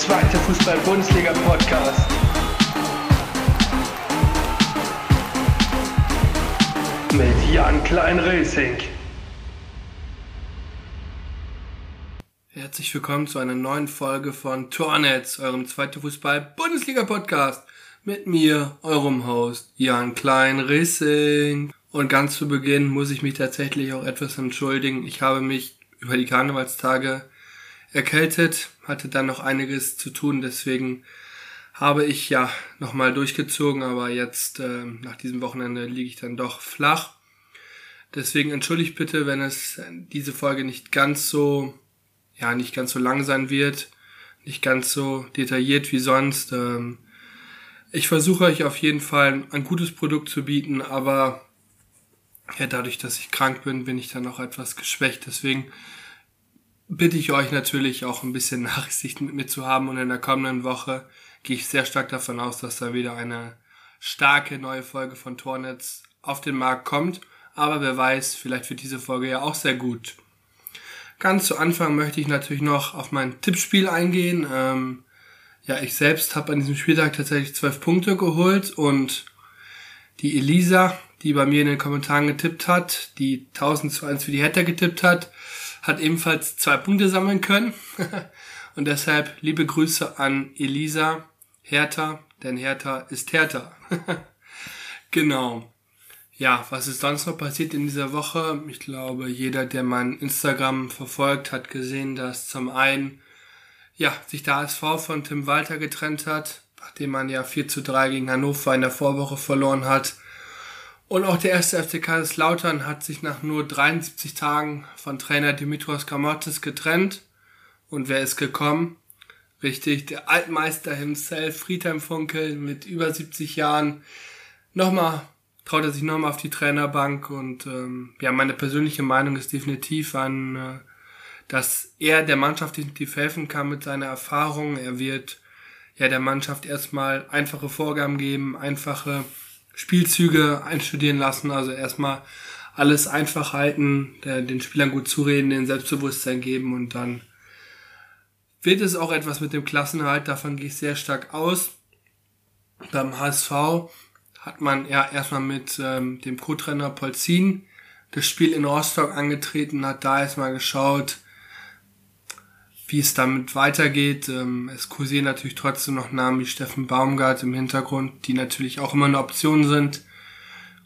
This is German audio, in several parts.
zweite Fußball-Bundesliga-Podcast. Mit Jan Klein-Racing. Herzlich willkommen zu einer neuen Folge von Tornetz, eurem zweite Fußball-Bundesliga-Podcast. Mit mir, eurem Host, Jan Klein-Racing. Und ganz zu Beginn muss ich mich tatsächlich auch etwas entschuldigen. Ich habe mich über die Karnevalstage erkältet, hatte dann noch einiges zu tun, deswegen habe ich ja nochmal durchgezogen, aber jetzt äh, nach diesem Wochenende liege ich dann doch flach. Deswegen entschuldigt bitte, wenn es diese Folge nicht ganz so, ja, nicht ganz so lang sein wird, nicht ganz so detailliert wie sonst. Ähm, ich versuche euch auf jeden Fall ein gutes Produkt zu bieten, aber ja, dadurch, dass ich krank bin, bin ich dann auch etwas geschwächt. Deswegen bitte ich euch natürlich auch ein bisschen Nachsicht mit mir zu haben und in der kommenden Woche gehe ich sehr stark davon aus, dass da wieder eine starke neue Folge von Tornetz auf den Markt kommt. Aber wer weiß, vielleicht wird diese Folge ja auch sehr gut. Ganz zu Anfang möchte ich natürlich noch auf mein Tippspiel eingehen. Ähm, ja, ich selbst habe an diesem Spieltag tatsächlich zwölf Punkte geholt und die Elisa, die bei mir in den Kommentaren getippt hat, die 1000 zu 1 für die Hatter getippt hat, hat ebenfalls zwei Punkte sammeln können. Und deshalb liebe Grüße an Elisa Hertha, denn Hertha ist Hertha. genau. Ja, was ist sonst noch passiert in dieser Woche? Ich glaube, jeder, der mein Instagram verfolgt, hat gesehen, dass zum einen ja, sich der ASV von Tim Walter getrennt hat, nachdem man ja 4 zu 3 gegen Hannover in der Vorwoche verloren hat. Und auch der erste FC Kaiserslautern hat sich nach nur 73 Tagen von Trainer Dimitros Kamotes getrennt. Und wer ist gekommen? Richtig, der Altmeister himself, Friedhelm Funkel, mit über 70 Jahren. Nochmal, traut er sich nochmal auf die Trainerbank. Und ähm, ja, meine persönliche Meinung ist definitiv an, äh, dass er der Mannschaft definitiv helfen kann mit seiner Erfahrung. Er wird ja der Mannschaft erstmal einfache Vorgaben geben, einfache Spielzüge einstudieren lassen. Also erstmal alles einfach halten, den Spielern gut zureden, den Selbstbewusstsein geben und dann wird es auch etwas mit dem Klassenhalt. Davon gehe ich sehr stark aus. Beim HSV hat man ja erstmal mit ähm, dem Co-Trainer Polzin das Spiel in Rostock angetreten, hat da erstmal geschaut, wie es damit weitergeht. Ähm, es kursieren natürlich trotzdem noch Namen wie Steffen Baumgart im Hintergrund, die natürlich auch immer eine Option sind.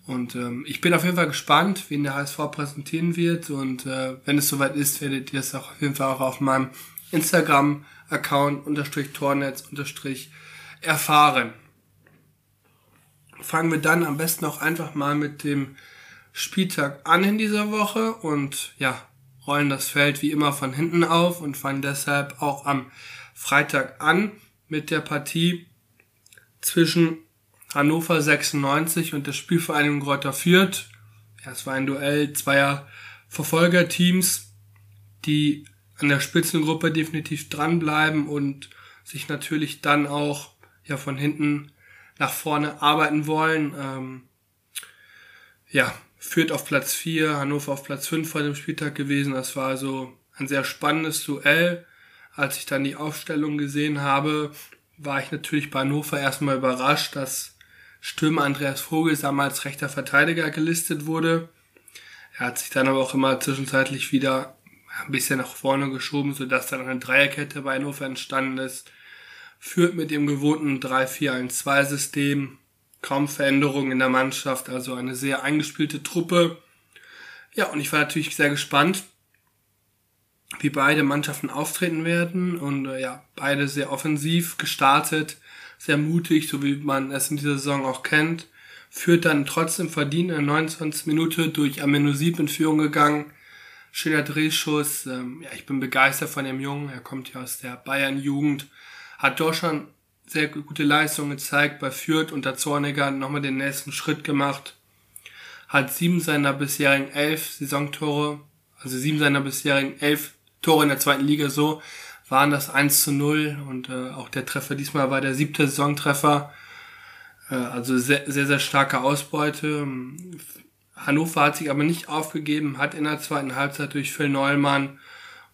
Und ähm, ich bin auf jeden Fall gespannt, wen der HSV präsentieren wird. Und äh, wenn es soweit ist, werdet ihr es auch auf jeden Fall auch auf meinem Instagram-Account unterstrich Tornetz unterstrich erfahren. Fangen wir dann am besten auch einfach mal mit dem Spieltag an in dieser Woche. Und ja, rollen das Feld wie immer von hinten auf und fangen deshalb auch am Freitag an mit der Partie zwischen Hannover 96 und der Spielvereinigung Greuther Fürth. Ja, es war ein Duell zweier Verfolgerteams, die an der Spitzengruppe definitiv dranbleiben und sich natürlich dann auch ja von hinten nach vorne arbeiten wollen. Ähm, ja, Fürth auf Platz 4, Hannover auf Platz 5 vor dem Spieltag gewesen. Das war also ein sehr spannendes Duell. Als ich dann die Aufstellung gesehen habe, war ich natürlich bei Hannover erstmal überrascht, dass Stürmer Andreas Vogelsam als rechter Verteidiger gelistet wurde. Er hat sich dann aber auch immer zwischenzeitlich wieder ein bisschen nach vorne geschoben, sodass dann eine Dreierkette bei Hannover entstanden ist. Führt mit dem gewohnten 3-4-1-2-System kaum Veränderungen in der Mannschaft, also eine sehr eingespielte Truppe. Ja, und ich war natürlich sehr gespannt, wie beide Mannschaften auftreten werden und äh, ja, beide sehr offensiv gestartet, sehr mutig, so wie man es in dieser Saison auch kennt. Führt dann trotzdem verdient in der 29. Minute durch Amenosib in Führung gegangen. Schöner Drehschuss. Ähm, ja, ich bin begeistert von dem Jungen. Er kommt ja aus der Bayern-Jugend. Hat doch schon sehr gute Leistung gezeigt bei Fürth unter Zorniger, nochmal den nächsten Schritt gemacht. Hat sieben seiner bisherigen elf Saisontore, also sieben seiner bisherigen elf Tore in der zweiten Liga so, waren das 1 zu 0 und äh, auch der Treffer diesmal war der siebte Saisontreffer. Äh, also sehr, sehr, sehr starke Ausbeute. Hannover hat sich aber nicht aufgegeben, hat in der zweiten Halbzeit durch Phil Neumann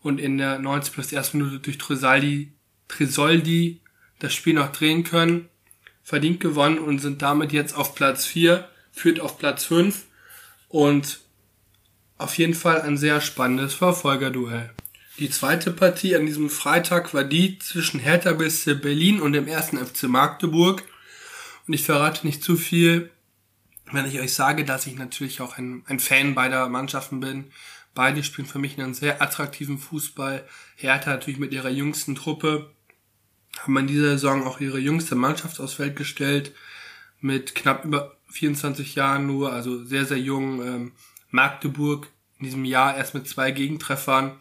und in der 90 plus ersten Minute durch Tresaldi Trisoldi das Spiel noch drehen können. Verdient gewonnen und sind damit jetzt auf Platz 4, führt auf Platz 5 und auf jeden Fall ein sehr spannendes Verfolgerduell. Die zweite Partie an diesem Freitag war die zwischen Hertha BSC Berlin und dem ersten FC Magdeburg. Und ich verrate nicht zu viel, wenn ich euch sage, dass ich natürlich auch ein, ein Fan beider Mannschaften bin. Beide spielen für mich einen sehr attraktiven Fußball. Hertha natürlich mit ihrer jüngsten Truppe haben in dieser Saison auch ihre jüngste Mannschaft aufs Feld gestellt mit knapp über 24 Jahren nur, also sehr, sehr jung. Ähm, Magdeburg in diesem Jahr erst mit zwei Gegentreffern,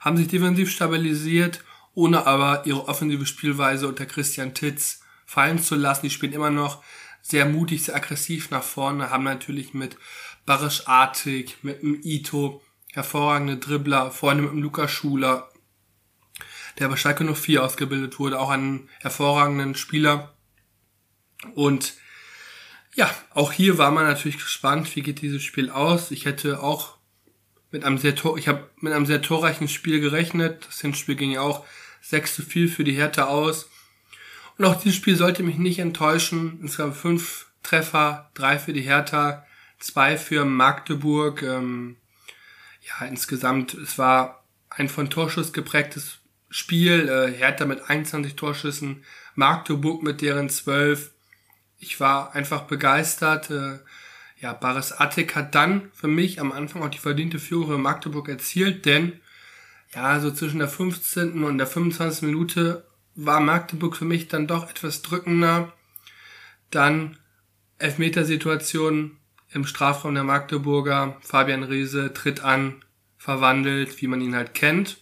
haben sich defensiv stabilisiert, ohne aber ihre offensive Spielweise unter Christian Titz fallen zu lassen. Die spielen immer noch sehr mutig, sehr aggressiv nach vorne, haben natürlich mit Barisch Artig, mit dem Ito hervorragende Dribbler, vorne mit dem Lukas Schuler, der bei Schalke 04 ausgebildet wurde, auch einen hervorragenden Spieler. Und ja, auch hier war man natürlich gespannt, wie geht dieses Spiel aus. Ich hätte auch mit einem sehr ich habe mit einem sehr torreichen Spiel gerechnet. Das Hinspiel ging ja auch 6 zu 4 für die Härte aus. Und auch dieses Spiel sollte mich nicht enttäuschen. Es gab fünf Treffer, drei für die Hertha, zwei für Magdeburg. Ähm, ja, insgesamt, es war ein von Torschuss geprägtes Spiel. Äh, Hertha mit 21 Torschüssen, Magdeburg mit deren 12. Ich war einfach begeistert. Äh, ja, Baris Attic hat dann für mich am Anfang auch die verdiente Führung für Magdeburg erzielt, denn ja, so zwischen der 15. und der 25. Minute war Magdeburg für mich dann doch etwas drückender. Dann Elfmetersituation im Strafraum der Magdeburger. Fabian Riese tritt an, verwandelt, wie man ihn halt kennt.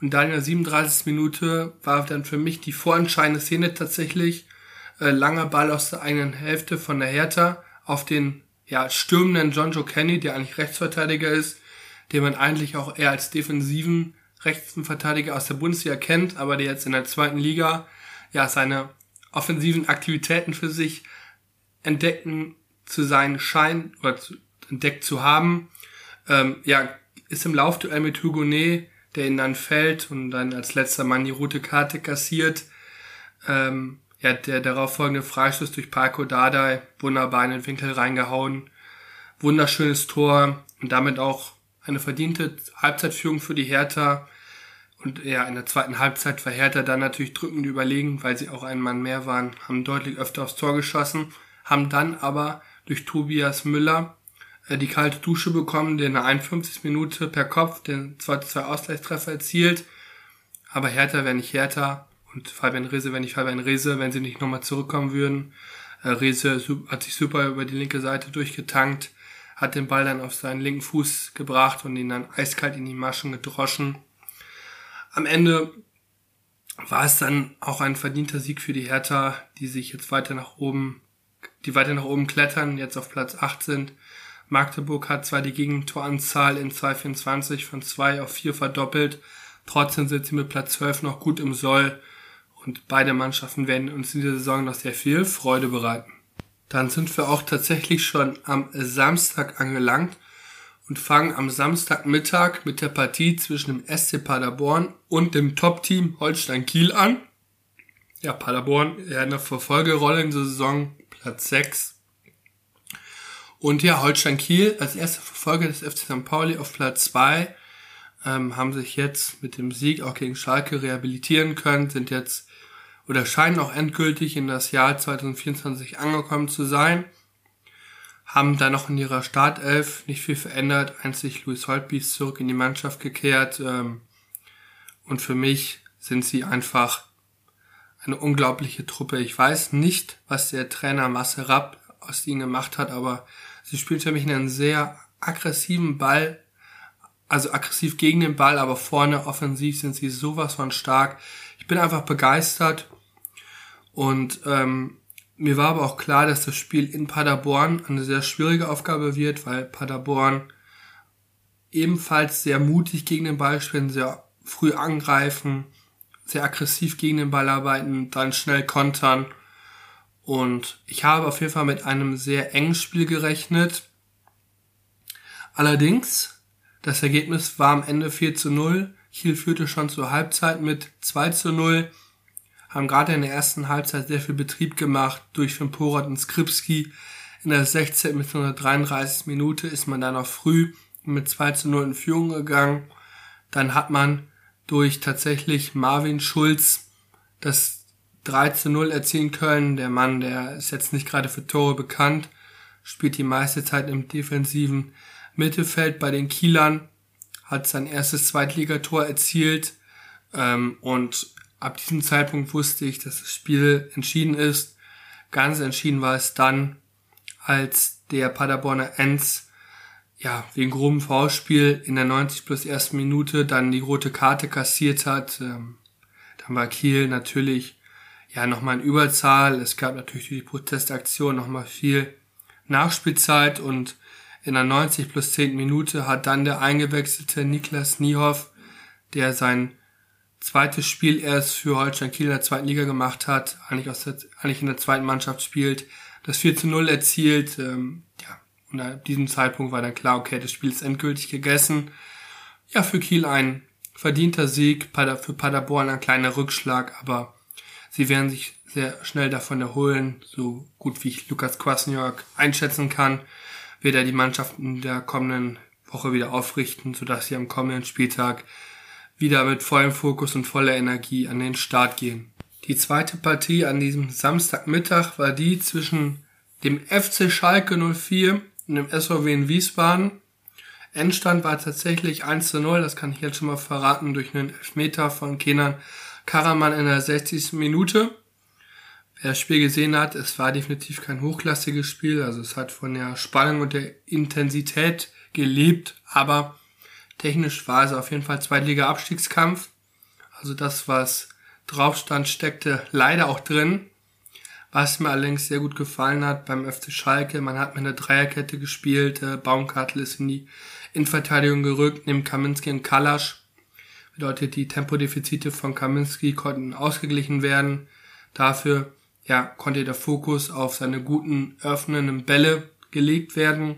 Und dann in der 37. Minute war dann für mich die vorentscheidende Szene tatsächlich. Äh, langer Ball aus der eigenen Hälfte von der Hertha auf den ja, stürmenden John Joe Kenny, der eigentlich Rechtsverteidiger ist, den man eigentlich auch eher als defensiven Rechtsverteidiger aus der Bundesliga kennt, aber der jetzt in der zweiten Liga ja seine offensiven Aktivitäten für sich entdecken zu sein scheint oder zu, entdeckt zu haben. Ähm, ja, ist im Laufduell mit Hugonet, der ihn dann fällt und dann als letzter Mann die rote Karte kassiert. Ähm, ja, der darauf folgende Freistoß durch Paco Dardai, wunderbar in den Winkel reingehauen. Wunderschönes Tor und damit auch eine verdiente Halbzeitführung für die Hertha. Und ja, in der zweiten Halbzeit war Hertha dann natürlich drückend überlegen, weil sie auch ein Mann mehr waren, haben deutlich öfter aufs Tor geschossen, haben dann aber durch Tobias Müller die kalte Dusche bekommen, der in der 51. Minute per Kopf den 2-2 Ausgleichstreffer erzielt. Aber Hertha wäre nicht Hertha und Fabian Rehse wäre nicht Fabian Rehse, wenn sie nicht nochmal zurückkommen würden. Äh, Rehse hat sich super über die linke Seite durchgetankt, hat den Ball dann auf seinen linken Fuß gebracht und ihn dann eiskalt in die Maschen gedroschen. Am Ende war es dann auch ein verdienter Sieg für die Hertha, die sich jetzt weiter nach oben, die weiter nach oben klettern, jetzt auf Platz 8 sind. Magdeburg hat zwar die Gegentoranzahl in 2024 von 2 auf 4 verdoppelt, trotzdem sind sie mit Platz 12 noch gut im Soll und beide Mannschaften werden uns in dieser Saison noch sehr viel Freude bereiten. Dann sind wir auch tatsächlich schon am Samstag angelangt und fangen am Samstagmittag mit der Partie zwischen dem SC Paderborn und dem Top-Team Holstein Kiel an. Ja, Paderborn ja in der Verfolgerolle in der Saison Platz 6. Und ja, Holstein Kiel als erster Verfolger des FC St. Pauli auf Platz 2 ähm, haben sich jetzt mit dem Sieg auch gegen Schalke rehabilitieren können, sind jetzt oder scheinen auch endgültig in das Jahr 2024 angekommen zu sein, haben da noch in ihrer Startelf nicht viel verändert, einzig Luis Holtby zurück in die Mannschaft gekehrt ähm, und für mich sind sie einfach eine unglaubliche Truppe. Ich weiß nicht, was der Trainer Marcel Rapp aus ihnen gemacht hat, aber sie spielt für mich einen sehr aggressiven Ball, also aggressiv gegen den Ball, aber vorne offensiv sind sie sowas von stark. Ich bin einfach begeistert und ähm, mir war aber auch klar, dass das Spiel in Paderborn eine sehr schwierige Aufgabe wird, weil Paderborn ebenfalls sehr mutig gegen den Ball spielen, sehr früh angreifen, sehr aggressiv gegen den Ball arbeiten, dann schnell kontern. Und ich habe auf jeden Fall mit einem sehr engen Spiel gerechnet. Allerdings, das Ergebnis war am Ende 4 zu 0. Kiel führte schon zur Halbzeit mit 2 zu 0, haben gerade in der ersten Halbzeit sehr viel Betrieb gemacht durch Finn und Skripski. In der 16. bis 133. Minute ist man dann noch früh mit 2 zu 0 in Führung gegangen. Dann hat man durch tatsächlich Marvin Schulz das 3 zu 0 erzielen können. Der Mann, der ist jetzt nicht gerade für Tore bekannt, spielt die meiste Zeit im defensiven Mittelfeld bei den Kielern, hat sein erstes Zweitligator erzielt ähm, und ab diesem Zeitpunkt wusste ich, dass das Spiel entschieden ist. Ganz entschieden war es dann, als der Paderborner Enz ja, wegen grobem Foulspiel in der 90 plus ersten Minute dann die rote Karte kassiert hat. Ähm, dann war Kiel natürlich ja nochmal in Überzahl. Es gab natürlich durch die Protestaktion nochmal viel Nachspielzeit und in der 90 plus 10 Minute hat dann der eingewechselte Niklas Niehoff, der sein zweites Spiel erst für Holstein Kiel in der zweiten Liga gemacht hat, eigentlich, aus der, eigentlich in der zweiten Mannschaft spielt, das 4 zu 0 erzielt. Ähm, ja, und ab diesem Zeitpunkt war dann klar, okay, das Spiel ist endgültig gegessen. Ja, für Kiel ein verdienter Sieg, für Paderborn ein kleiner Rückschlag, aber sie werden sich sehr schnell davon erholen, so gut wie ich Lukas Kwasniok einschätzen kann wird er die Mannschaft in der kommenden Woche wieder aufrichten, sodass sie am kommenden Spieltag wieder mit vollem Fokus und voller Energie an den Start gehen. Die zweite Partie an diesem Samstagmittag war die zwischen dem FC Schalke 04 und dem SVW in Wiesbaden. Endstand war tatsächlich 1 zu 0, das kann ich jetzt schon mal verraten, durch einen Elfmeter von Kenan Karaman in der 60. Minute. Wer das Spiel gesehen hat, es war definitiv kein hochklassiges Spiel, also es hat von der Spannung und der Intensität gelebt, aber technisch war es auf jeden Fall Zweitliga-Abstiegskampf. Also das, was drauf stand, steckte leider auch drin. Was mir allerdings sehr gut gefallen hat beim FC Schalke, man hat mit einer Dreierkette gespielt, äh, Baumkartel ist in die Innenverteidigung gerückt, neben Kaminski und Kalasch. Bedeutet, die Tempodefizite von Kaminski konnten ausgeglichen werden. Dafür ja, konnte der Fokus auf seine guten öffnenden Bälle gelegt werden.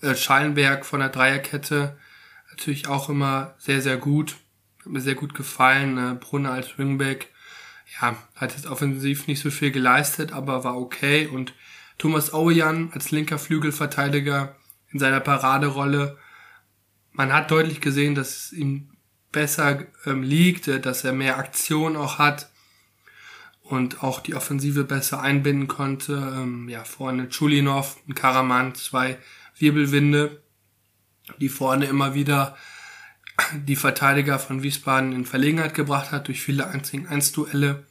Äh, Schallenberg von der Dreierkette natürlich auch immer sehr, sehr gut. Hat mir sehr gut gefallen. Äh, Brunner als Wingback. Ja, hat jetzt offensiv nicht so viel geleistet, aber war okay. Und Thomas Owejan als linker Flügelverteidiger in seiner Paraderolle. Man hat deutlich gesehen, dass ihm besser ähm, liegt, äh, dass er mehr Aktion auch hat und auch die Offensive besser einbinden konnte. Ähm, ja, vorne Chulinov und Karaman, zwei Wirbelwinde, die vorne immer wieder die Verteidiger von Wiesbaden in Verlegenheit gebracht hat durch viele 1 1 Duelle.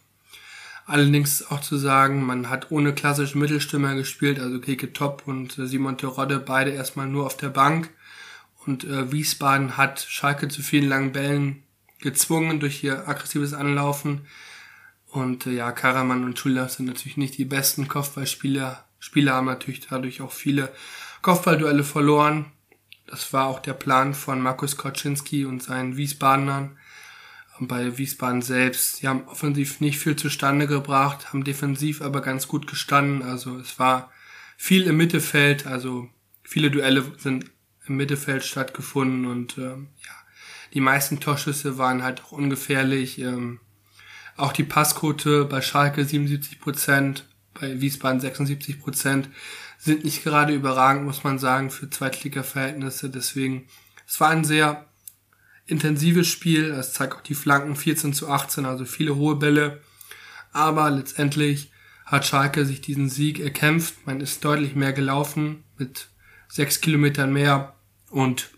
Allerdings auch zu sagen, man hat ohne klassische Mittelstürmer gespielt, also Keke Top und äh, Simon Terodde, beide erstmal nur auf der Bank. Und äh, Wiesbaden hat Schalke zu vielen langen Bällen gezwungen durch ihr aggressives Anlaufen. Und äh, ja, Karaman und Schula sind natürlich nicht die besten Kopfballspieler. Spieler haben natürlich dadurch auch viele Kopfballduelle verloren. Das war auch der Plan von Markus Koczynski und seinen Wiesbadenern. Bei Wiesbaden selbst, die haben offensiv nicht viel zustande gebracht, haben defensiv aber ganz gut gestanden. Also es war viel im Mittelfeld, also viele Duelle sind im Mittelfeld stattgefunden und ähm, ja, die meisten Torschüsse waren halt auch ungefährlich. Ähm, auch die Passquote bei Schalke 77 Prozent, bei Wiesbaden 76 Prozent sind nicht gerade überragend, muss man sagen, für Zweitliga-Verhältnisse. Deswegen, es war ein sehr intensives Spiel. Es zeigt auch die Flanken 14 zu 18, also viele hohe Bälle. Aber letztendlich hat Schalke sich diesen Sieg erkämpft. Man ist deutlich mehr gelaufen mit sechs Kilometern mehr und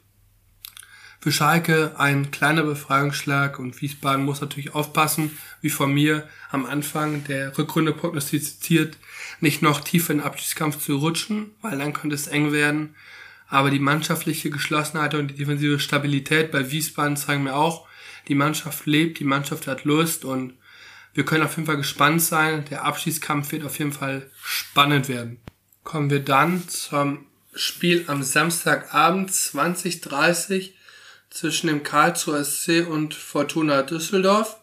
für Schalke ein kleiner Befreiungsschlag und Wiesbaden muss natürlich aufpassen, wie von mir am Anfang der Rückrunde prognostiziert, nicht noch tiefer in den Abschiedskampf zu rutschen, weil dann könnte es eng werden. Aber die mannschaftliche Geschlossenheit und die defensive Stabilität bei Wiesbaden zeigen mir auch, die Mannschaft lebt, die Mannschaft hat Lust und wir können auf jeden Fall gespannt sein. Der Abschiedskampf wird auf jeden Fall spannend werden. Kommen wir dann zum Spiel am Samstagabend 2030 zwischen dem Karlsruher SC und Fortuna Düsseldorf.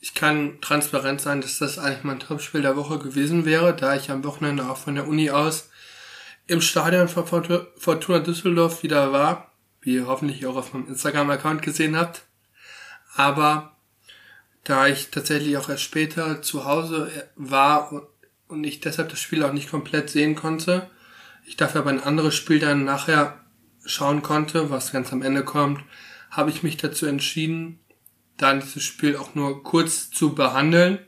Ich kann transparent sein, dass das eigentlich mein Topspiel der Woche gewesen wäre, da ich am Wochenende auch von der Uni aus im Stadion von Fortuna Düsseldorf wieder war, wie ihr hoffentlich auch auf meinem Instagram-Account gesehen habt. Aber da ich tatsächlich auch erst später zu Hause war und ich deshalb das Spiel auch nicht komplett sehen konnte, ich dafür aber ein anderes Spiel dann nachher schauen konnte, was ganz am Ende kommt, habe ich mich dazu entschieden, dann dieses Spiel auch nur kurz zu behandeln.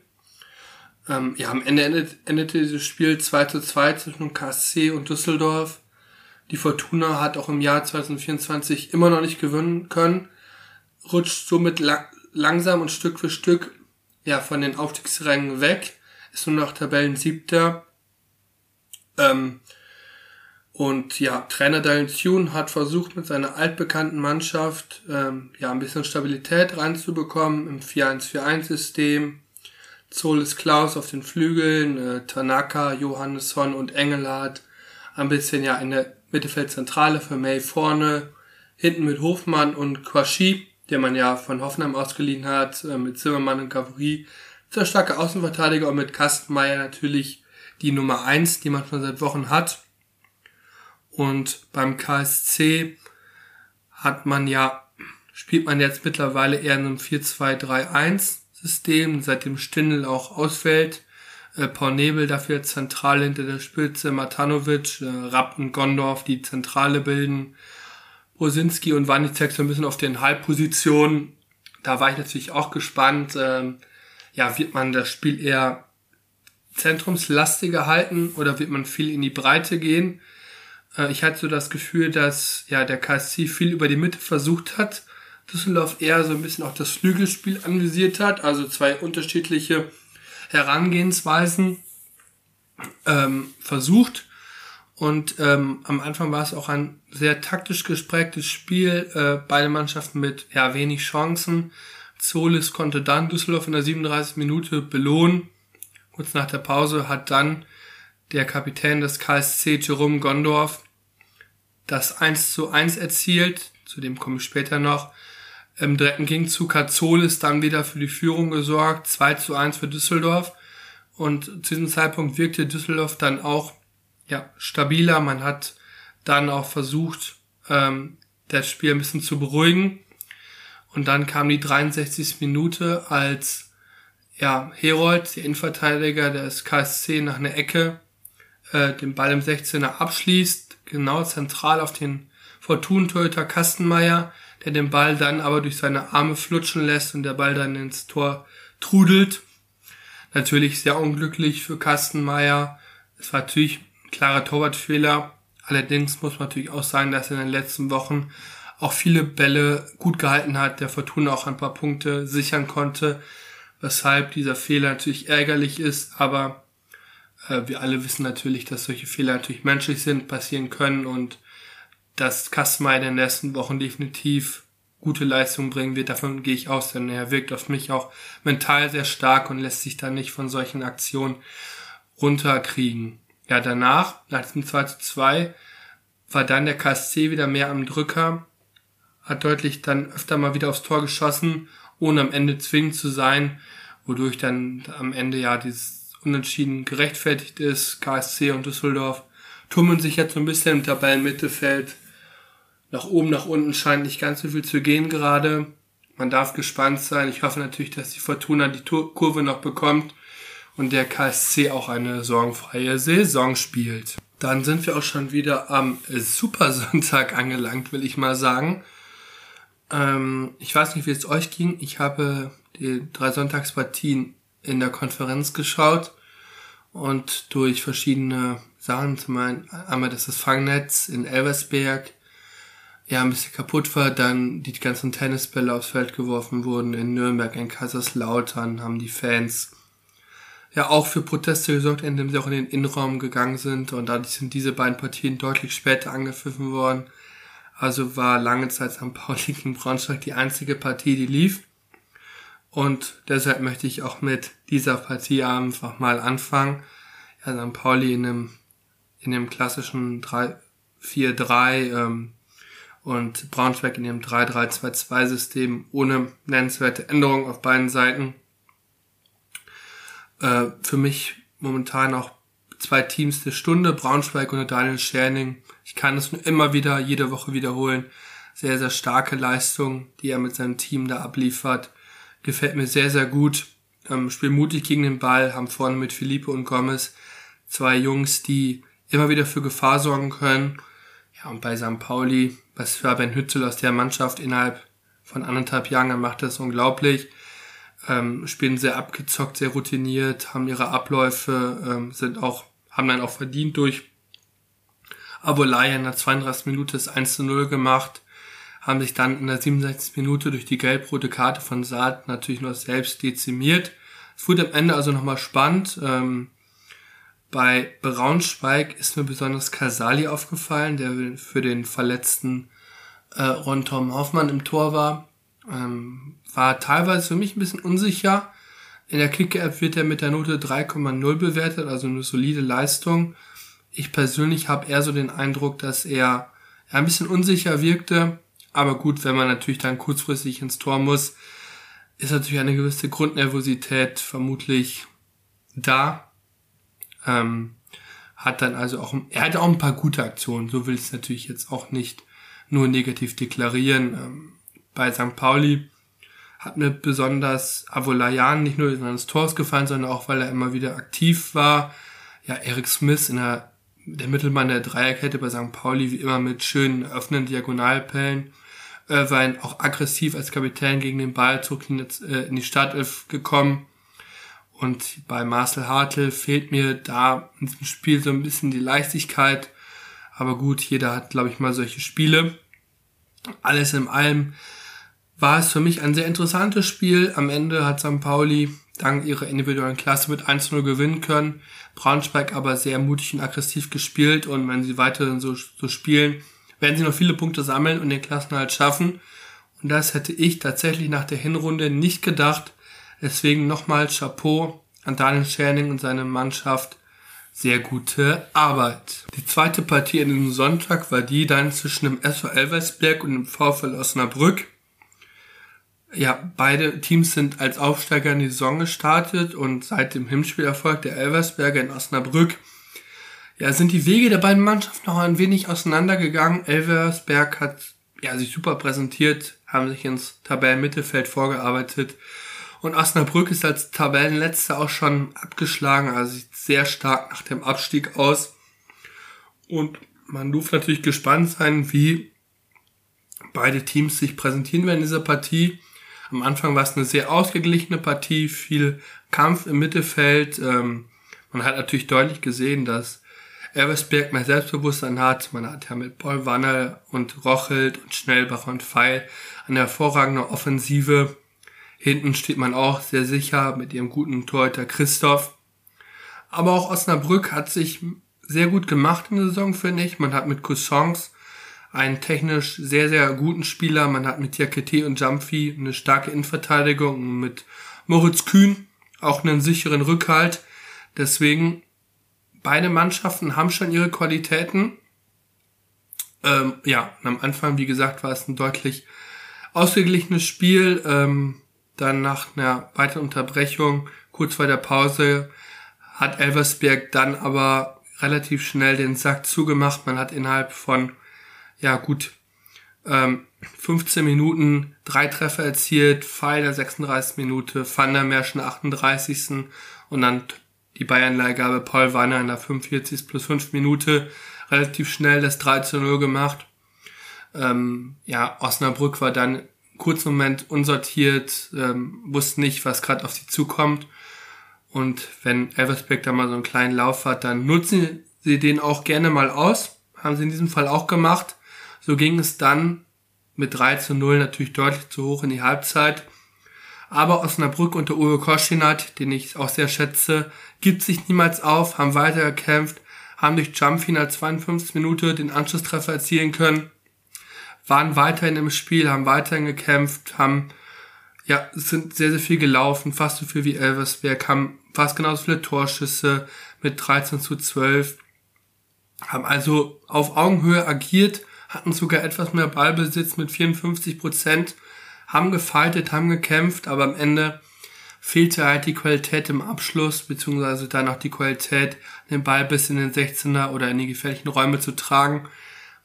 Ähm, ja, am Ende endet, endete dieses Spiel 2 zu 2 zwischen KSC und Düsseldorf. Die Fortuna hat auch im Jahr 2024 immer noch nicht gewinnen können, rutscht somit la langsam und Stück für Stück ja von den Aufstiegsrängen weg, ist nur noch Tabellensiebter. Ähm, und ja, Trainer Daniel Thune hat versucht, mit seiner altbekannten Mannschaft ähm, ja ein bisschen Stabilität reinzubekommen im 4-1-4-1-System. Zolis Klaus auf den Flügeln, äh, Tanaka, Johannesson und Engelhardt ein bisschen ja in der Mittelfeldzentrale für May vorne, hinten mit Hofmann und Quashi, der man ja von Hoffenheim ausgeliehen hat, äh, mit Zimmermann und Gavri. Sehr starke Außenverteidiger und mit Kastenmeier natürlich die Nummer eins, die man schon seit Wochen hat. Und beim KSC hat man ja, spielt man jetzt mittlerweile eher in einem 4-2-3-1 System, seitdem Stindl auch ausfällt. Äh, Paul Nebel dafür zentral hinter der Spitze, Matanovic, äh, Rapp und Gondorf, die Zentrale bilden. Brosinski und Wanicek so ein bisschen auf den Halbpositionen. Da war ich natürlich auch gespannt. Ähm, ja, wird man das Spiel eher zentrumslastiger halten oder wird man viel in die Breite gehen? Äh, ich hatte so das Gefühl, dass ja der KSC viel über die Mitte versucht hat. Düsseldorf eher so ein bisschen auch das Flügelspiel anvisiert hat, also zwei unterschiedliche Herangehensweisen ähm, versucht. Und ähm, am Anfang war es auch ein sehr taktisch gesprägtes Spiel, äh, beide Mannschaften mit ja wenig Chancen. Zolis konnte dann Düsseldorf in der 37 Minute belohnen. Kurz nach der Pause hat dann der Kapitän des KSC Jerome Gondorf das 1 zu 1 erzielt, zu dem komme ich später noch. Im dritten Gegenzug hat Zolis dann wieder für die Führung gesorgt, 2 zu 1 für Düsseldorf. Und zu diesem Zeitpunkt wirkte Düsseldorf dann auch ja, stabiler. Man hat dann auch versucht, ähm, das Spiel ein bisschen zu beruhigen. Und dann kam die 63. Minute, als ja, Herold, der Innenverteidiger des KSC, nach einer Ecke äh, den Ball im 16er abschließt, genau zentral auf den Fortun-Torhüter Kastenmeier, der den Ball dann aber durch seine Arme flutschen lässt und der Ball dann ins Tor trudelt. Natürlich sehr unglücklich für Kastenmeier. Es war natürlich ein klarer Torwartfehler. Allerdings muss man natürlich auch sagen, dass er in den letzten Wochen auch viele Bälle gut gehalten hat, der Fortuna auch ein paar Punkte sichern konnte, weshalb dieser Fehler natürlich ärgerlich ist, aber wir alle wissen natürlich, dass solche Fehler natürlich menschlich sind, passieren können und dass Kassmeier in den nächsten Wochen definitiv gute Leistung bringen wird. Davon gehe ich aus, denn er wirkt auf mich auch mental sehr stark und lässt sich dann nicht von solchen Aktionen runterkriegen. Ja, danach, nach dem 2 zu 2, war dann der KSC wieder mehr am Drücker, hat deutlich dann öfter mal wieder aufs Tor geschossen, ohne am Ende zwingend zu sein, wodurch dann am Ende ja dieses Unentschieden gerechtfertigt ist. KSC und Düsseldorf tummeln sich jetzt so ein bisschen im Tabellenmittelfeld. Nach oben, nach unten scheint nicht ganz so viel zu gehen gerade. Man darf gespannt sein. Ich hoffe natürlich, dass die Fortuna die Kurve noch bekommt und der KSC auch eine sorgenfreie Saison spielt. Dann sind wir auch schon wieder am Supersonntag angelangt, will ich mal sagen. Ähm, ich weiß nicht, wie es euch ging. Ich habe die drei Sonntagspartien in der Konferenz geschaut und durch verschiedene Sachen, zum einen einmal, dass das Fangnetz in Elversberg ja ein bisschen kaputt war, dann die ganzen Tennisbälle aufs Feld geworfen wurden in Nürnberg, in Kaiserslautern, haben die Fans ja auch für Proteste gesorgt, indem sie auch in den Innenraum gegangen sind und dadurch sind diese beiden Partien deutlich später angepfiffen worden. Also war lange Zeit St. Pauli gegen Braunschweig die einzige Partie, die lief. Und deshalb möchte ich auch mit dieser Partie einfach mal anfangen. Ja, St. Pauli in einem, in dem klassischen 3-4-3 ähm, und Braunschweig in dem 3-3-2-2 System ohne nennenswerte Änderungen auf beiden Seiten. Äh, für mich momentan auch zwei Teams der Stunde, Braunschweig und Daniel Scherning. Ich kann es nur immer wieder, jede Woche wiederholen. Sehr, sehr starke Leistung, die er mit seinem Team da abliefert gefällt mir sehr, sehr gut. Ähm, spielen mutig gegen den Ball, haben vorne mit Felipe und Gomez zwei Jungs, die immer wieder für Gefahr sorgen können. Ja, und bei St. Pauli, was Fabian Hützel aus der Mannschaft innerhalb von anderthalb Jahren, er macht das unglaublich. Ähm, spielen sehr abgezockt, sehr routiniert, haben ihre Abläufe, ähm, sind auch, haben dann auch verdient durch Abolaya in der 32. Minute das 1 zu 0 gemacht, haben sich dann in der 67. Minute durch die gelb-rote Karte von Saad natürlich nur selbst dezimiert. Es wurde am Ende also nochmal spannend. Ähm, bei Braunschweig ist mir besonders Casali aufgefallen, der für den verletzten äh, Ron Tom Hoffmann im Tor war. Ähm, war teilweise für mich ein bisschen unsicher. In der Kicker-App wird er mit der Note 3,0 bewertet, also eine solide Leistung. Ich persönlich habe eher so den Eindruck, dass er, er ein bisschen unsicher wirkte. Aber gut, wenn man natürlich dann kurzfristig ins Tor muss, ist natürlich eine gewisse Grundnervosität vermutlich da. Ähm, hat dann also auch, er hatte auch ein paar gute Aktionen, so will ich es natürlich jetzt auch nicht nur negativ deklarieren. Ähm, bei St. Pauli hat mir besonders Avolayan nicht nur seines Tors gefallen, sondern auch, weil er immer wieder aktiv war. Ja, Eric Smith in der, der Mittelmann der Dreierkette bei St. Pauli, wie immer mit schönen öffnenden Diagonalpellen. Äh, war auch aggressiv als Kapitän gegen den Ball zurück in, äh, in die Startelf gekommen. Und bei Marcel Hartl fehlt mir da in diesem Spiel so ein bisschen die Leichtigkeit. Aber gut, jeder hat, glaube ich, mal solche Spiele. Alles in allem war es für mich ein sehr interessantes Spiel. Am Ende hat St. Pauli dank ihrer individuellen Klasse mit 1-0 gewinnen können. Braunschweig aber sehr mutig und aggressiv gespielt und wenn sie weiter so, so spielen, werden sie noch viele Punkte sammeln und den Klassenhalt schaffen. Und das hätte ich tatsächlich nach der Hinrunde nicht gedacht. Deswegen nochmal Chapeau an Daniel Scherning und seine Mannschaft. Sehr gute Arbeit. Die zweite Partie an diesem Sonntag war die dann zwischen dem SV Elversberg und dem VfL Osnabrück. Ja, beide Teams sind als Aufsteiger in die Saison gestartet und seit dem Hinspielerfolg der Elversberger in Osnabrück ja, sind die Wege der beiden Mannschaften noch ein wenig auseinandergegangen. Elversberg hat ja, sich super präsentiert, haben sich ins Tabellenmittelfeld vorgearbeitet und Osnabrück ist als Tabellenletzter auch schon abgeschlagen, also sieht sehr stark nach dem Abstieg aus. Und man durfte natürlich gespannt sein, wie beide Teams sich präsentieren werden in dieser Partie. Am Anfang war es eine sehr ausgeglichene Partie, viel Kampf im Mittelfeld. Ähm, man hat natürlich deutlich gesehen, dass Elversberg mehr Selbstbewusstsein hat. Man hat ja mit Paul Wanner und Rochelt und Schnellbach und Pfeil eine hervorragende Offensive. Hinten steht man auch sehr sicher mit ihrem guten Torhüter Christoph. Aber auch Osnabrück hat sich sehr gut gemacht in der Saison, finde ich. Man hat mit Coussons einen technisch sehr, sehr guten Spieler. Man hat mit Diakete und Jumpy eine starke Innenverteidigung und mit Moritz Kühn auch einen sicheren Rückhalt. Deswegen, beide Mannschaften haben schon ihre Qualitäten. Ähm, ja, am Anfang, wie gesagt, war es ein deutlich ausgeglichenes Spiel. Ähm, dann nach einer weiteren Unterbrechung, kurz vor der Pause, hat Elversberg dann aber relativ schnell den Sack zugemacht. Man hat innerhalb von, ja gut, ähm, 15 Minuten drei Treffer erzielt, Pfeil der 36. Minute, Van der Mersch in der 38. und dann die Bayern-Leihgabe Paul Wanner in der 45. plus 5 Minute relativ schnell das 3 zu 0 gemacht. Ähm, ja, Osnabrück war dann kurzen Moment unsortiert, ähm, wussten nicht, was gerade auf sie zukommt. Und wenn Elversberg da mal so einen kleinen Lauf hat, dann nutzen sie den auch gerne mal aus. Haben sie in diesem Fall auch gemacht. So ging es dann mit 3 zu 0 natürlich deutlich zu hoch in die Halbzeit. Aber Osnabrück unter Uwe Koschinat, den ich auch sehr schätze, gibt sich niemals auf, haben weitergekämpft, haben durch Jump in der 52 Minute den Anschlusstreffer erzielen können waren weiterhin im Spiel, haben weiterhin gekämpft, haben ja, sind sehr, sehr viel gelaufen, fast so viel wie Elversberg, haben fast genauso viele Torschüsse mit 13 zu 12, haben also auf Augenhöhe agiert, hatten sogar etwas mehr Ballbesitz mit 54 Prozent, haben gefaltet, haben gekämpft, aber am Ende fehlte halt die Qualität im Abschluss, beziehungsweise dann auch die Qualität, den Ball bis in den 16er oder in die gefährlichen Räume zu tragen,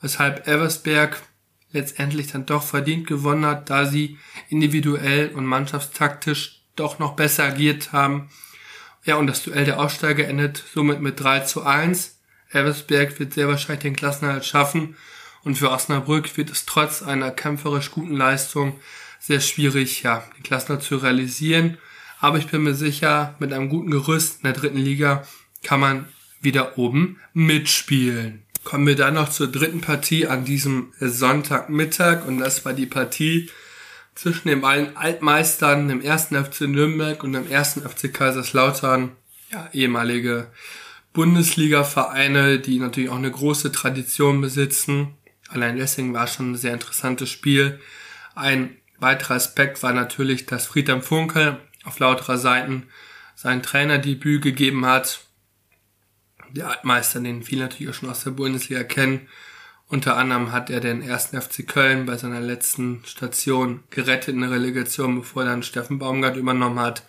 weshalb Eversberg letztendlich dann doch verdient gewonnen hat, da sie individuell und mannschaftstaktisch doch noch besser agiert haben. Ja, und das Duell der Aussteiger endet somit mit 3 zu 1. Elversberg wird sehr wahrscheinlich den Klassenerhalt schaffen und für Osnabrück wird es trotz einer kämpferisch guten Leistung sehr schwierig, ja, den Klassenerhalt zu realisieren. Aber ich bin mir sicher, mit einem guten Gerüst in der dritten Liga kann man wieder oben mitspielen. Kommen wir dann noch zur dritten Partie an diesem Sonntagmittag und das war die Partie zwischen den beiden Altmeistern, dem ersten FC Nürnberg und dem ersten FC Kaiserslautern, ja, ehemalige Bundesliga-Vereine, die natürlich auch eine große Tradition besitzen. Allein deswegen war schon ein sehr interessantes Spiel. Ein weiterer Aspekt war natürlich, dass Friedhelm Funkel auf lauterer Seiten sein Trainerdebüt gegeben hat. Der Altmeister, den viele natürlich auch schon aus der Bundesliga kennen. Unter anderem hat er den ersten FC Köln bei seiner letzten Station gerettet in der Relegation, bevor dann Steffen Baumgart übernommen hat.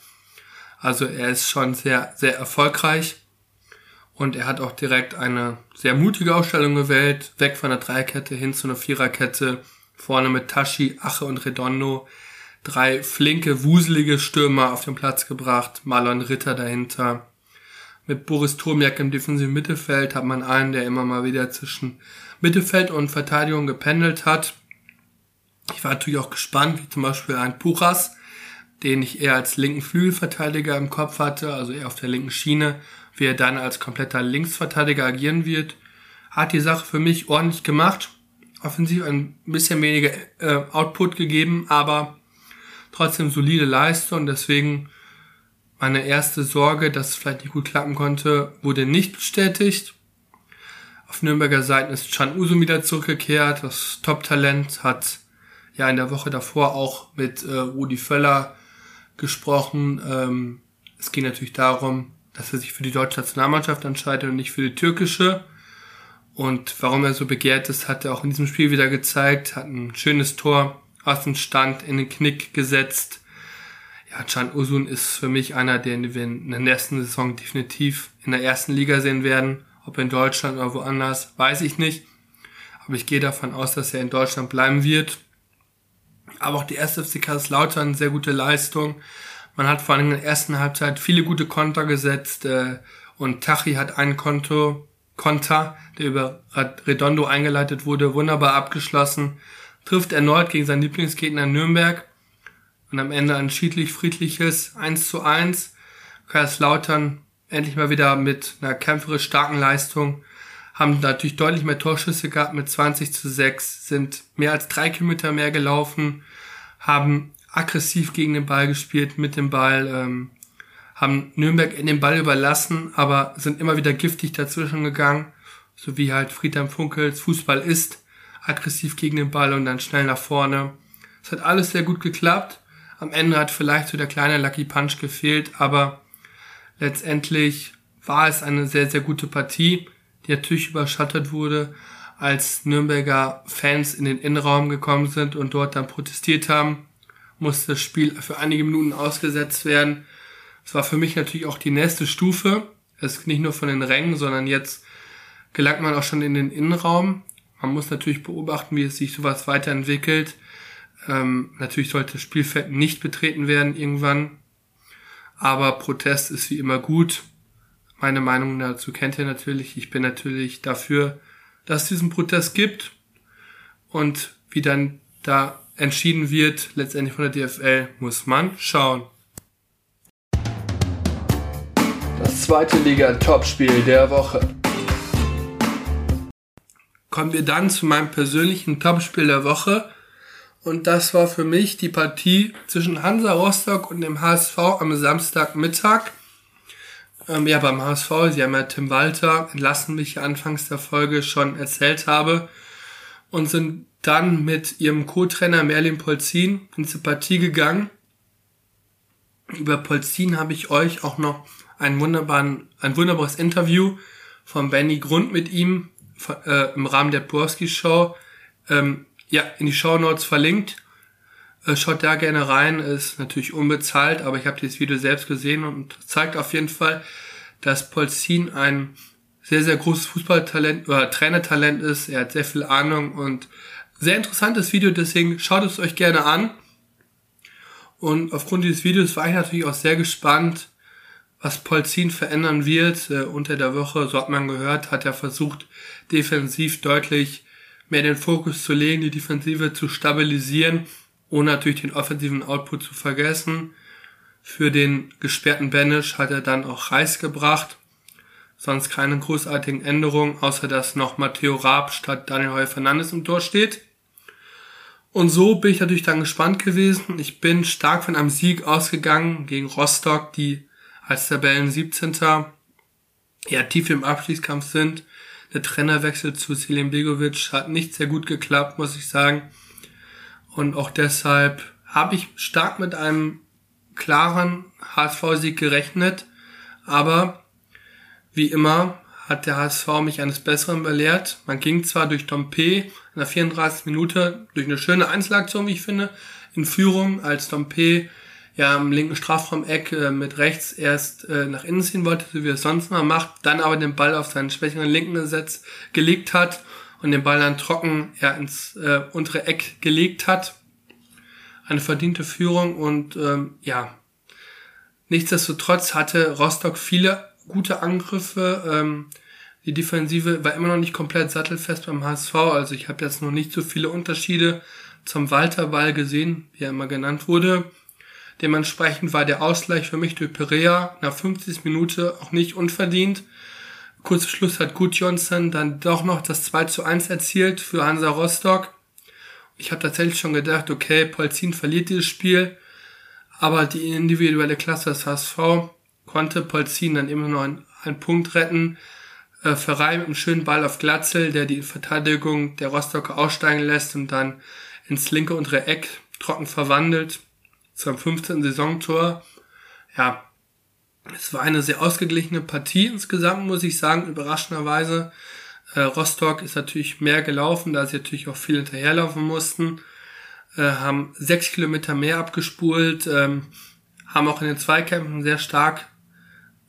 Also er ist schon sehr, sehr erfolgreich. Und er hat auch direkt eine sehr mutige Ausstellung gewählt, weg von der Dreikette hin zu einer Viererkette, vorne mit Tashi, Ache und Redondo drei flinke, wuselige Stürmer auf den Platz gebracht, Marlon Ritter dahinter. Mit Boris Turmiak im defensiven Mittelfeld hat man einen, der immer mal wieder zwischen Mittelfeld und Verteidigung gependelt hat. Ich war natürlich auch gespannt, wie zum Beispiel ein Puchas, den ich eher als linken Flügelverteidiger im Kopf hatte, also eher auf der linken Schiene, wie er dann als kompletter Linksverteidiger agieren wird. Hat die Sache für mich ordentlich gemacht. Offensiv ein bisschen weniger äh, Output gegeben, aber trotzdem solide Leistung. Deswegen meine erste Sorge, dass es vielleicht nicht gut klappen konnte, wurde nicht bestätigt. Auf Nürnberger Seiten ist Chan Usum wieder zurückgekehrt. Das Top-Talent hat ja in der Woche davor auch mit äh, Rudi Völler gesprochen. Ähm, es ging natürlich darum, dass er sich für die deutsche Nationalmannschaft entscheidet und nicht für die türkische. Und warum er so begehrt ist, hat er auch in diesem Spiel wieder gezeigt. Hat ein schönes Tor aus dem Stand in den Knick gesetzt. Ja, Can Usun ist für mich einer, den wir in der nächsten Saison definitiv in der ersten Liga sehen werden. Ob in Deutschland oder woanders, weiß ich nicht. Aber ich gehe davon aus, dass er in Deutschland bleiben wird. Aber auch die erste FC Kaiserslautern, sehr gute Leistung. Man hat vor allem in der ersten Halbzeit viele gute Konter gesetzt äh, und Tachi hat ein Konto, Konter, der über Redondo eingeleitet wurde, wunderbar abgeschlossen trifft erneut gegen seinen Lieblingsgegner Nürnberg und am Ende ein schiedlich friedliches 1 zu 1. Kaiserslautern endlich mal wieder mit einer kämpferisch starken Leistung, haben natürlich deutlich mehr Torschüsse gehabt mit 20 zu 6, sind mehr als drei Kilometer mehr gelaufen, haben aggressiv gegen den Ball gespielt mit dem Ball, ähm, haben Nürnberg in den Ball überlassen, aber sind immer wieder giftig dazwischen gegangen, so wie halt Friedhelm Funkels Fußball ist aggressiv gegen den Ball und dann schnell nach vorne. Es hat alles sehr gut geklappt. Am Ende hat vielleicht so der kleine Lucky Punch gefehlt, aber letztendlich war es eine sehr, sehr gute Partie, die natürlich überschattet wurde, als Nürnberger Fans in den Innenraum gekommen sind und dort dann protestiert haben, musste das Spiel für einige Minuten ausgesetzt werden. Es war für mich natürlich auch die nächste Stufe. Es ist nicht nur von den Rängen, sondern jetzt gelangt man auch schon in den Innenraum. Man muss natürlich beobachten, wie es sich sowas weiterentwickelt. Ähm, natürlich sollte das Spielfeld nicht betreten werden irgendwann. Aber Protest ist wie immer gut. Meine Meinung dazu kennt ihr natürlich. Ich bin natürlich dafür, dass es diesen Protest gibt. Und wie dann da entschieden wird, letztendlich von der DFL, muss man schauen. Zweite Liga-Topspiel der Woche kommen wir dann zu meinem persönlichen Topspiel der Woche. Und das war für mich die Partie zwischen Hansa Rostock und dem HSV am Samstagmittag. Ähm, ja, beim HSV, sie haben ja Tim Walter entlassen, wie ich anfangs der Folge schon erzählt habe. Und sind dann mit ihrem Co-Trainer Merlin Polzin in diese Partie gegangen. Über Polzin habe ich euch auch noch ein, wunderbaren, ein wunderbares Interview von Benny Grund mit ihm äh, im Rahmen der Borski Show ähm, ja in die Show Notes verlinkt. Äh, schaut da gerne rein, ist natürlich unbezahlt, aber ich habe dieses Video selbst gesehen und zeigt auf jeden Fall, dass Polzin ein sehr, sehr großes Fußballtalent oder Trainertalent ist. Er hat sehr viel Ahnung und sehr interessantes Video, deswegen schaut es euch gerne an. Und aufgrund dieses Videos war ich natürlich auch sehr gespannt, was Polzin verändern wird. Äh, unter der Woche, so hat man gehört, hat er versucht, defensiv deutlich mehr den Fokus zu legen, die Defensive zu stabilisieren, ohne natürlich den offensiven Output zu vergessen. Für den gesperrten Banish hat er dann auch Reis gebracht. Sonst keine großartigen Änderungen, außer dass noch Matteo Raab statt Daniel Heuer Fernandes im Tor steht. Und so bin ich natürlich dann gespannt gewesen. Ich bin stark von einem Sieg ausgegangen gegen Rostock, die als Tabellen 17. ja tief im Abstiegskampf sind. Der Trainerwechsel zu Selim Begovic hat nicht sehr gut geklappt, muss ich sagen. Und auch deshalb habe ich stark mit einem klaren HSV-Sieg gerechnet. Aber wie immer hat der HSV mich eines Besseren belehrt. Man ging zwar durch Dompe in der 34. Minute durch eine schöne Einzelaktion, wie ich finde, in Führung, als Dompe ja am linken Strafraum-Eck äh, mit rechts erst äh, nach innen ziehen wollte, so wie er es sonst mal macht, dann aber den Ball auf seinen schwächeren linken Gesetz gelegt hat und den Ball dann trocken ja, ins äh, untere Eck gelegt hat. Eine verdiente Führung und ähm, ja, nichtsdestotrotz hatte Rostock viele gute Angriffe. Ähm, die Defensive war immer noch nicht komplett sattelfest beim HSV, also ich habe jetzt noch nicht so viele Unterschiede zum Walterball gesehen, wie er immer genannt wurde. Dementsprechend war der Ausgleich für mich durch Perea nach 50 Minuten auch nicht unverdient. Kurz vor Schluss hat Gut Johnson dann doch noch das 2 zu 1 erzielt für Hansa Rostock. Ich habe tatsächlich schon gedacht, okay, Polzin verliert dieses Spiel, aber die individuelle Klasse des HSV konnte Polzin dann immer noch einen, einen Punkt retten. Äh, Ferrei mit einem schönen Ball auf Glatzel, der die Verteidigung der Rostocker aussteigen lässt und dann ins linke untere Eck trocken verwandelt zum 15. Saisontor. Ja, es war eine sehr ausgeglichene Partie insgesamt, muss ich sagen, überraschenderweise. Äh, Rostock ist natürlich mehr gelaufen, da sie natürlich auch viel hinterherlaufen mussten. Äh, haben sechs Kilometer mehr abgespult, ähm, haben auch in den Zweikämpfen sehr stark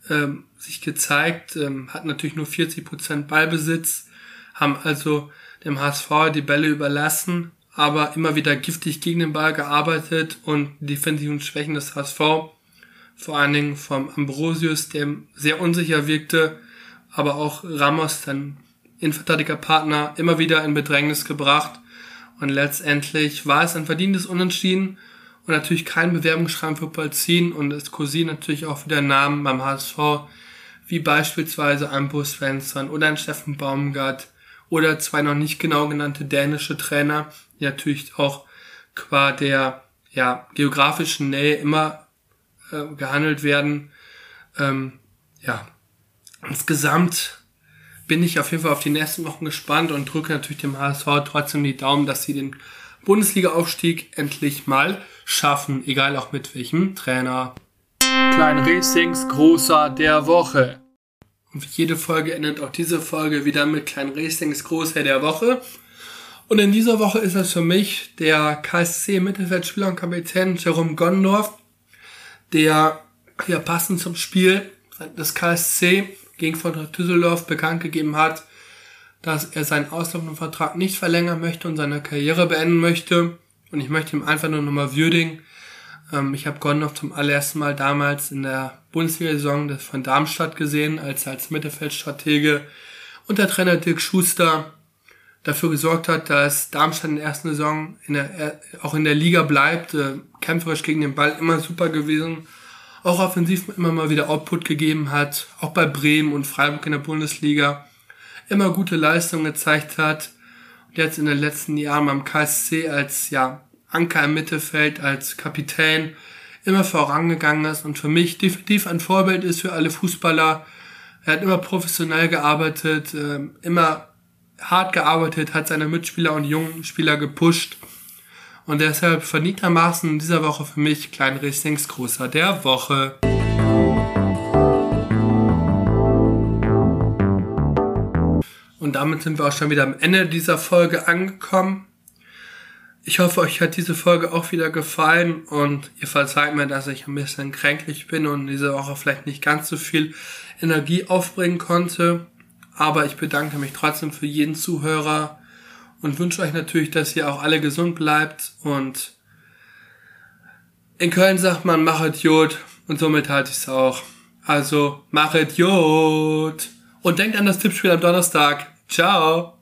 ähm, sich gezeigt, ähm, hatten natürlich nur 40 Prozent Ballbesitz, haben also dem HSV die Bälle überlassen, aber immer wieder giftig gegen den Ball gearbeitet und die defensiven Schwächen des HSV, vor allen Dingen vom Ambrosius, der sehr unsicher wirkte, aber auch Ramos, dann Innenverteidigerpartner, immer wieder in Bedrängnis gebracht. Und letztendlich war es ein verdientes Unentschieden und natürlich kein Bewerbungsschreiben für Polzin und es kursieren natürlich auch wieder Namen beim HSV, wie beispielsweise ein Bo Svensson oder ein Steffen Baumgart oder zwei noch nicht genau genannte dänische Trainer, natürlich auch qua der ja, geografischen Nähe immer äh, gehandelt werden. Ähm, ja, insgesamt bin ich auf jeden Fall auf die nächsten Wochen gespannt und drücke natürlich dem HSV trotzdem die Daumen, dass sie den Bundesliga-Aufstieg endlich mal schaffen, egal auch mit welchem Trainer. Klein Racings Großer der Woche. Und wie jede Folge endet auch diese Folge wieder mit Klein Racings Großer der Woche. Und in dieser Woche ist es für mich der KSC Mittelfeldspieler und Kapitän Jerome Gondorf, der hier passend zum Spiel des KSC gegen Fortuna Düsseldorf bekannt gegeben hat, dass er seinen auslaufenden Vertrag nicht verlängern möchte und seine Karriere beenden möchte. Und ich möchte ihm einfach nur nochmal würdigen. Ähm, ich habe Gondorf zum allerersten Mal damals in der Bundesliga-Saison von Darmstadt gesehen, als er als Mittelfeldstratege unter Trainer Dirk Schuster dafür gesorgt hat, dass Darmstadt in der ersten Saison in der, auch in der Liga bleibt, äh, kämpferisch gegen den Ball immer super gewesen, auch offensiv immer mal wieder Output gegeben hat, auch bei Bremen und Freiburg in der Bundesliga immer gute Leistungen gezeigt hat. Und jetzt in den letzten Jahren beim KSC als ja Anker im Mittelfeld, als Kapitän immer vorangegangen ist und für mich definitiv ein Vorbild ist für alle Fußballer. Er hat immer professionell gearbeitet, äh, immer hart gearbeitet, hat seine Mitspieler und jungen Spieler gepusht. Und deshalb verdientermaßen in dieser Woche für mich Klein Racings Großer der Woche. Und damit sind wir auch schon wieder am Ende dieser Folge angekommen. Ich hoffe, euch hat diese Folge auch wieder gefallen und ihr verzeiht mir, dass ich ein bisschen kränklich bin und diese Woche vielleicht nicht ganz so viel Energie aufbringen konnte. Aber ich bedanke mich trotzdem für jeden Zuhörer und wünsche euch natürlich, dass ihr auch alle gesund bleibt und in Köln sagt man, machet Jod und somit halte ich es auch. Also, machet Jod. Und denkt an das Tippspiel am Donnerstag. Ciao.